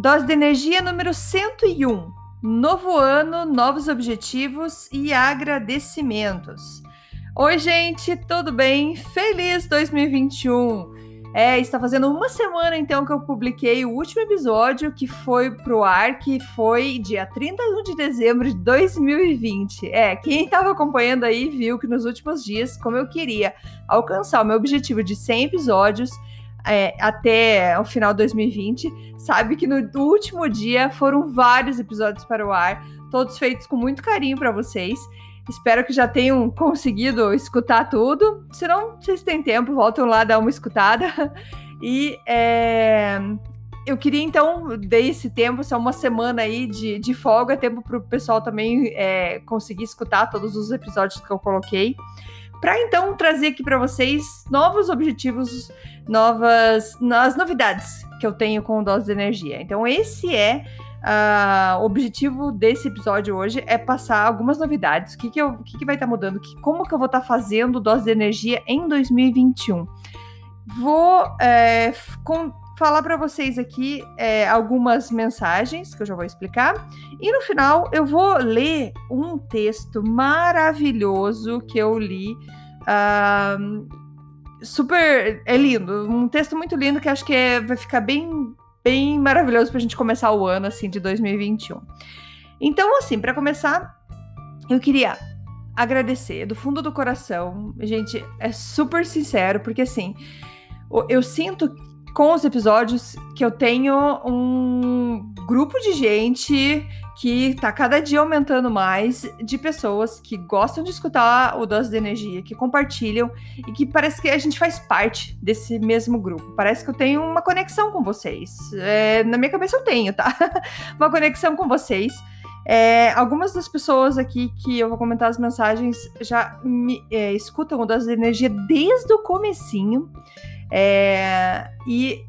Dose de energia número 101. Novo ano, novos objetivos e agradecimentos. Oi, gente, tudo bem? Feliz 2021! É, está fazendo uma semana então que eu publiquei o último episódio que foi pro ar, que foi dia 31 de dezembro de 2020. É, quem estava acompanhando aí viu que nos últimos dias, como eu queria alcançar o meu objetivo de 100 episódios, é, até o final de 2020, sabe que no último dia foram vários episódios para o ar, todos feitos com muito carinho para vocês. Espero que já tenham conseguido escutar tudo. Se não, vocês têm tempo, voltam lá dar uma escutada. E é, eu queria então dar esse tempo, só uma semana aí de, de folga, tempo para o pessoal também é, conseguir escutar todos os episódios que eu coloquei para então trazer aqui para vocês novos objetivos, novas as novidades que eu tenho com o Dose de Energia. Então, esse é uh, o objetivo desse episódio hoje é passar algumas novidades. O que, que, eu, o que, que vai estar tá mudando? Que, como que eu vou estar tá fazendo Dose de Energia em 2021? Vou é, com, falar para vocês aqui é, algumas mensagens que eu já vou explicar. E no final eu vou ler um texto maravilhoso que eu li. Uh, super. É lindo. Um texto muito lindo que acho que é, vai ficar bem, bem maravilhoso para a gente começar o ano assim de 2021. Então, assim, para começar, eu queria agradecer do fundo do coração. Gente, é super sincero, porque assim, eu sinto com os episódios que eu tenho um grupo de gente que tá cada dia aumentando mais de pessoas que gostam de escutar o Dose de Energia, que compartilham e que parece que a gente faz parte desse mesmo grupo. Parece que eu tenho uma conexão com vocês. É, na minha cabeça eu tenho, tá? uma conexão com vocês. É, algumas das pessoas aqui que eu vou comentar as mensagens já me, é, escutam o Dose de Energia desde o comecinho. É, e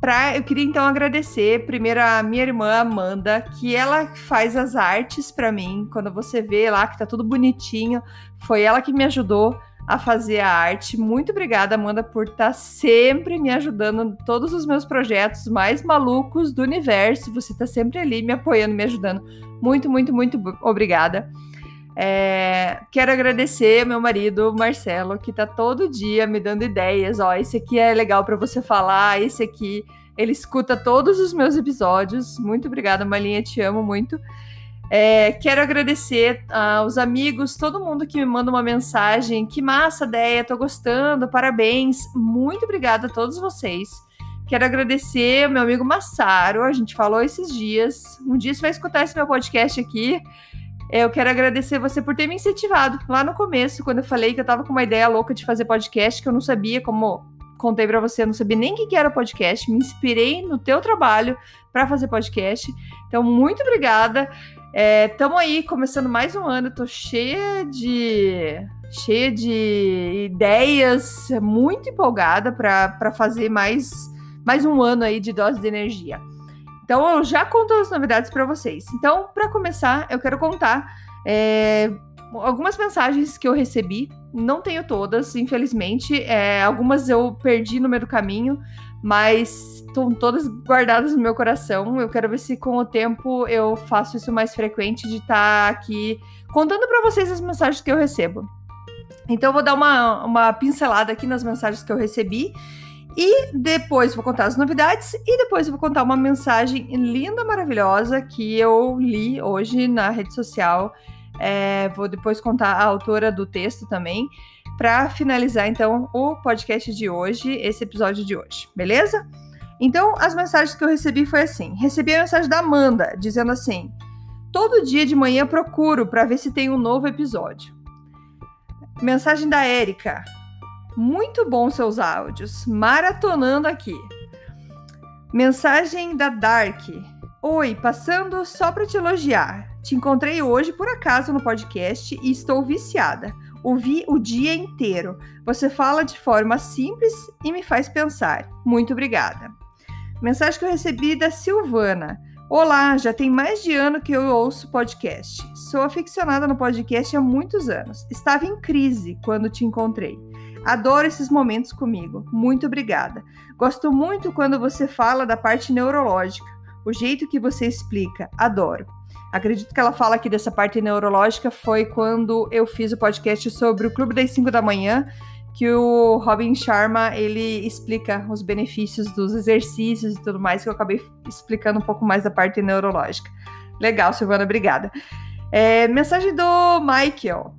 pra, eu queria então agradecer primeiro a minha irmã Amanda, que ela faz as artes para mim. Quando você vê lá que tá tudo bonitinho, foi ela que me ajudou a fazer a arte. Muito obrigada, Amanda, por estar tá sempre me ajudando em todos os meus projetos mais malucos do universo. Você está sempre ali me apoiando, me ajudando. Muito, muito, muito obrigada. É, quero agradecer meu marido, Marcelo, que tá todo dia me dando ideias. Ó, esse aqui é legal para você falar, esse aqui. Ele escuta todos os meus episódios. Muito obrigada, Malinha, te amo muito. É, quero agradecer aos amigos, todo mundo que me manda uma mensagem. Que massa, ideia, tô gostando, parabéns. Muito obrigada a todos vocês. Quero agradecer meu amigo Massaro, a gente falou esses dias. Um dia você vai escutar esse meu podcast aqui. Eu quero agradecer você por ter me incentivado lá no começo, quando eu falei que eu tava com uma ideia louca de fazer podcast, que eu não sabia como contei para você, eu não sabia nem o que era podcast, me inspirei no teu trabalho para fazer podcast. Então, muito obrigada. Estamos é, aí começando mais um ano, tô cheia de cheia de ideias, muito empolgada para fazer mais mais um ano aí de dose de energia. Então eu já conto as novidades para vocês. Então, para começar, eu quero contar é, algumas mensagens que eu recebi. Não tenho todas, infelizmente. É, algumas eu perdi no meio do caminho, mas estão todas guardadas no meu coração. Eu quero ver se com o tempo eu faço isso mais frequente de estar tá aqui contando para vocês as mensagens que eu recebo. Então eu vou dar uma, uma pincelada aqui nas mensagens que eu recebi e depois vou contar as novidades e depois vou contar uma mensagem linda, maravilhosa que eu li hoje na rede social. É, vou depois contar a autora do texto também, para finalizar então o podcast de hoje, esse episódio de hoje, beleza? Então, as mensagens que eu recebi foi assim: recebi a mensagem da Amanda dizendo assim: todo dia de manhã procuro para ver se tem um novo episódio. Mensagem da Érica. Muito bom seus áudios. Maratonando aqui. Mensagem da Dark. Oi, passando só para te elogiar. Te encontrei hoje por acaso no podcast e estou viciada. Ouvi o dia inteiro. Você fala de forma simples e me faz pensar. Muito obrigada. Mensagem que eu recebi da Silvana. Olá, já tem mais de ano que eu ouço podcast. Sou aficionada no podcast há muitos anos. Estava em crise quando te encontrei. Adoro esses momentos comigo. Muito obrigada. Gosto muito quando você fala da parte neurológica, o jeito que você explica. Adoro. Acredito que ela fala aqui dessa parte neurológica foi quando eu fiz o podcast sobre o Clube das 5 da manhã, que o Robin Sharma ele explica os benefícios dos exercícios e tudo mais, que eu acabei explicando um pouco mais da parte neurológica. Legal, Silvana, obrigada. É, mensagem do Michael.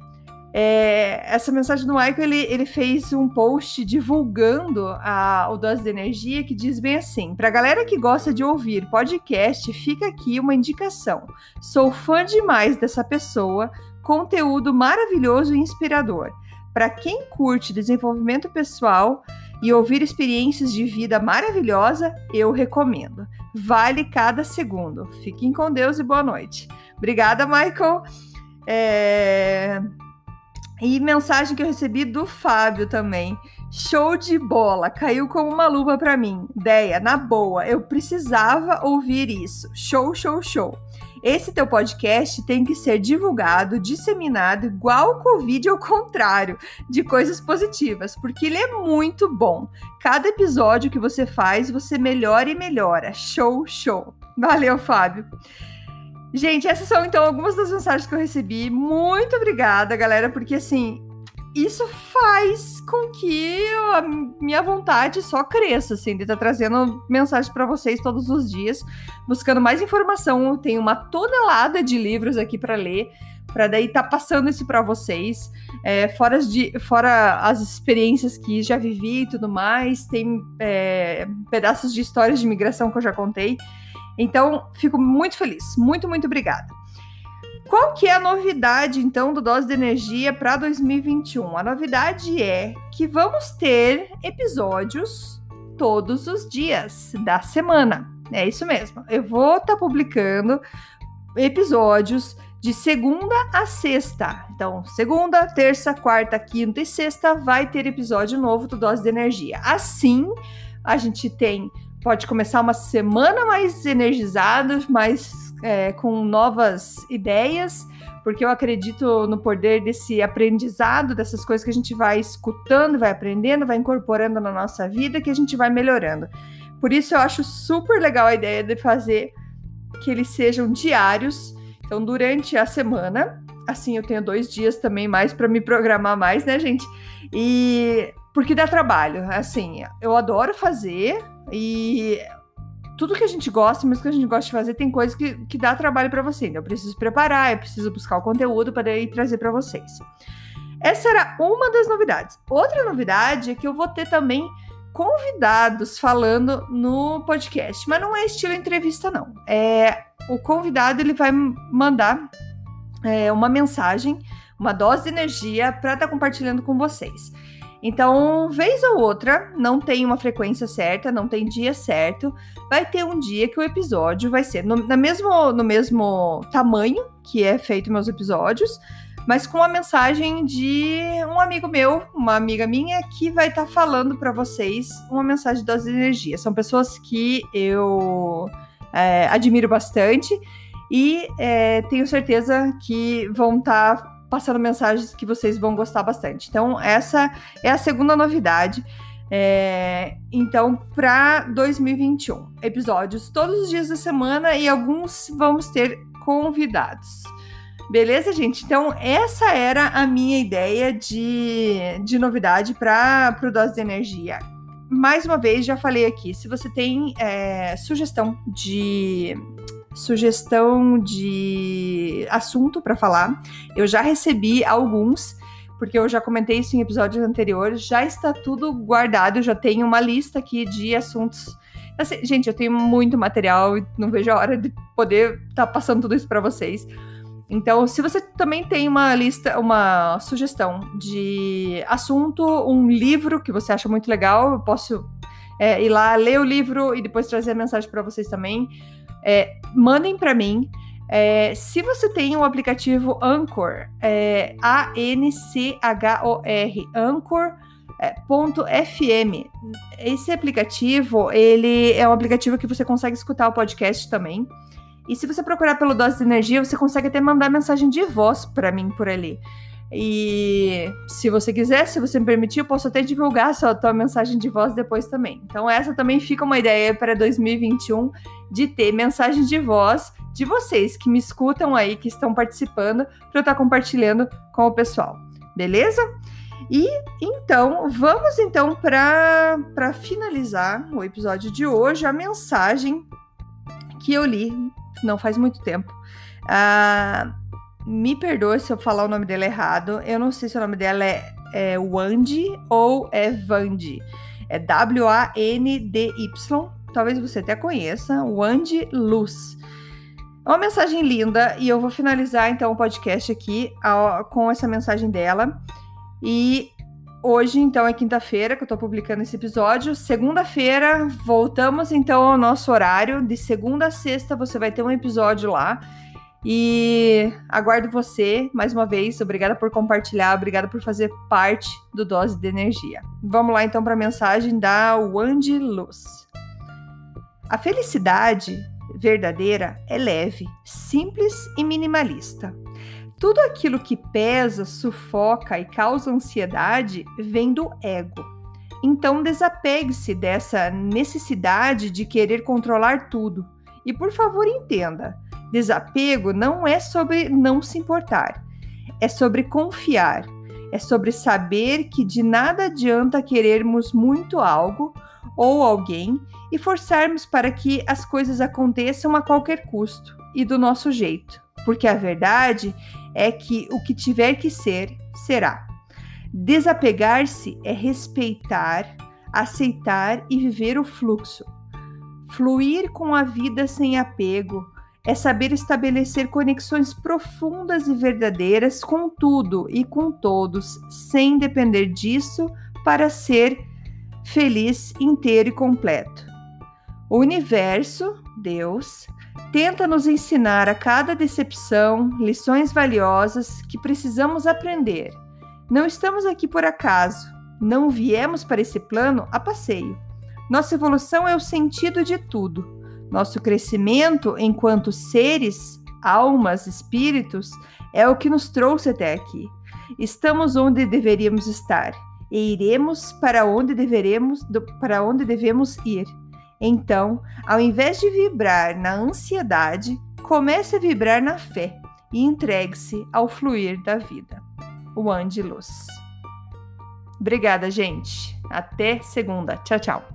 É, essa mensagem do Michael, ele, ele fez um post divulgando a, o Dose de Energia que diz bem assim: para galera que gosta de ouvir podcast, fica aqui uma indicação. Sou fã demais dessa pessoa, conteúdo maravilhoso e inspirador. Para quem curte desenvolvimento pessoal e ouvir experiências de vida maravilhosa, eu recomendo. Vale cada segundo. Fiquem com Deus e boa noite. Obrigada, Michael. É... E mensagem que eu recebi do Fábio também. Show de bola, caiu como uma luva para mim. Ideia, na boa, eu precisava ouvir isso. Show, show, show. Esse teu podcast tem que ser divulgado, disseminado, igual o Covid ao contrário, de coisas positivas, porque ele é muito bom. Cada episódio que você faz, você melhora e melhora. Show, show. Valeu, Fábio. Gente, essas são então algumas das mensagens que eu recebi. Muito obrigada, galera, porque assim, isso faz com que a minha vontade só cresça, assim, de estar tá trazendo mensagens para vocês todos os dias, buscando mais informação. Eu tenho uma tonelada de livros aqui para ler, para daí estar tá passando isso para vocês. É, fora, de, fora as experiências que já vivi e tudo mais, tem é, pedaços de histórias de imigração que eu já contei. Então, fico muito feliz. Muito, muito obrigada. Qual que é a novidade, então, do Dose de Energia para 2021? A novidade é que vamos ter episódios todos os dias da semana. É isso mesmo. Eu vou estar tá publicando episódios de segunda a sexta. Então, segunda, terça, quarta, quinta e sexta vai ter episódio novo do Dose de Energia. Assim, a gente tem pode começar uma semana mais energizado, mais é, com novas ideias, porque eu acredito no poder desse aprendizado, dessas coisas que a gente vai escutando, vai aprendendo, vai incorporando na nossa vida, que a gente vai melhorando. Por isso eu acho super legal a ideia de fazer que eles sejam diários. Então, durante a semana, assim eu tenho dois dias também mais para me programar mais, né, gente? E porque dá trabalho. Assim, eu adoro fazer, e tudo que a gente gosta, mas que a gente gosta de fazer, tem coisa que, que dá trabalho para você. Então, eu preciso preparar, eu preciso buscar o conteúdo para ir trazer para vocês. Essa era uma das novidades. Outra novidade é que eu vou ter também convidados falando no podcast, mas não é estilo entrevista não. É o convidado ele vai mandar é, uma mensagem, uma dose de energia para estar tá compartilhando com vocês. Então, vez ou outra, não tem uma frequência certa, não tem dia certo, vai ter um dia que o episódio vai ser no, na mesmo, no mesmo tamanho que é feito meus episódios, mas com a mensagem de um amigo meu, uma amiga minha, que vai estar tá falando para vocês uma mensagem das energias. São pessoas que eu é, admiro bastante e é, tenho certeza que vão estar tá passando mensagens que vocês vão gostar bastante. Então, essa é a segunda novidade. É, então, para 2021, episódios todos os dias da semana e alguns vamos ter convidados. Beleza, gente? Então, essa era a minha ideia de, de novidade para o Dose de Energia. Mais uma vez, já falei aqui, se você tem é, sugestão de sugestão de assunto para falar. Eu já recebi alguns, porque eu já comentei isso em episódios anteriores. Já está tudo guardado, já tenho uma lista aqui de assuntos. Assim, gente, eu tenho muito material e não vejo a hora de poder estar tá passando tudo isso para vocês. Então, se você também tem uma lista, uma sugestão de assunto, um livro que você acha muito legal, eu posso é, ir lá ler o livro e depois trazer a mensagem para vocês também. É, mandem para mim. É, se você tem o aplicativo Anchor, é, A-N-C-H-O-R, Anchor.fm. Esse aplicativo, ele é um aplicativo que você consegue escutar o podcast também. E se você procurar pelo Dose de Energia, você consegue até mandar mensagem de voz para mim por ali. E se você quiser, se você me permitir, eu posso até divulgar a sua mensagem de voz depois também. Então, essa também fica uma ideia para 2021 de ter mensagem de voz de vocês que me escutam aí, que estão participando, para eu estar tá compartilhando com o pessoal. Beleza? E então, vamos então para finalizar o episódio de hoje, a mensagem que eu li não faz muito tempo. Ah, me perdoe se eu falar o nome dela errado. Eu não sei se o nome dela é, é Wandy ou é Vandi. É W-A-N-D-Y. Talvez você até conheça. Wandy Luz. É uma mensagem linda e eu vou finalizar então o podcast aqui com essa mensagem dela. E hoje, então, é quinta-feira que eu tô publicando esse episódio. Segunda-feira, voltamos então ao nosso horário. De segunda a sexta, você vai ter um episódio lá. E aguardo você mais uma vez. Obrigada por compartilhar, obrigada por fazer parte do Dose de Energia. Vamos lá então para a mensagem da Wandy Luz. A felicidade verdadeira é leve, simples e minimalista. Tudo aquilo que pesa, sufoca e causa ansiedade vem do ego. Então desapegue-se dessa necessidade de querer controlar tudo. E por favor, entenda: desapego não é sobre não se importar, é sobre confiar, é sobre saber que de nada adianta querermos muito algo ou alguém e forçarmos para que as coisas aconteçam a qualquer custo e do nosso jeito, porque a verdade é que o que tiver que ser, será. Desapegar-se é respeitar, aceitar e viver o fluxo. Fluir com a vida sem apego é saber estabelecer conexões profundas e verdadeiras com tudo e com todos, sem depender disso para ser feliz, inteiro e completo. O universo, Deus, tenta nos ensinar a cada decepção lições valiosas que precisamos aprender. Não estamos aqui por acaso, não viemos para esse plano a passeio. Nossa evolução é o sentido de tudo. Nosso crescimento enquanto seres, almas, espíritos é o que nos trouxe até aqui. Estamos onde deveríamos estar e iremos para onde deveremos, para onde devemos ir. Então, ao invés de vibrar na ansiedade, comece a vibrar na fé e entregue-se ao fluir da vida. O Ande Luz. Obrigada, gente. Até segunda. Tchau, tchau.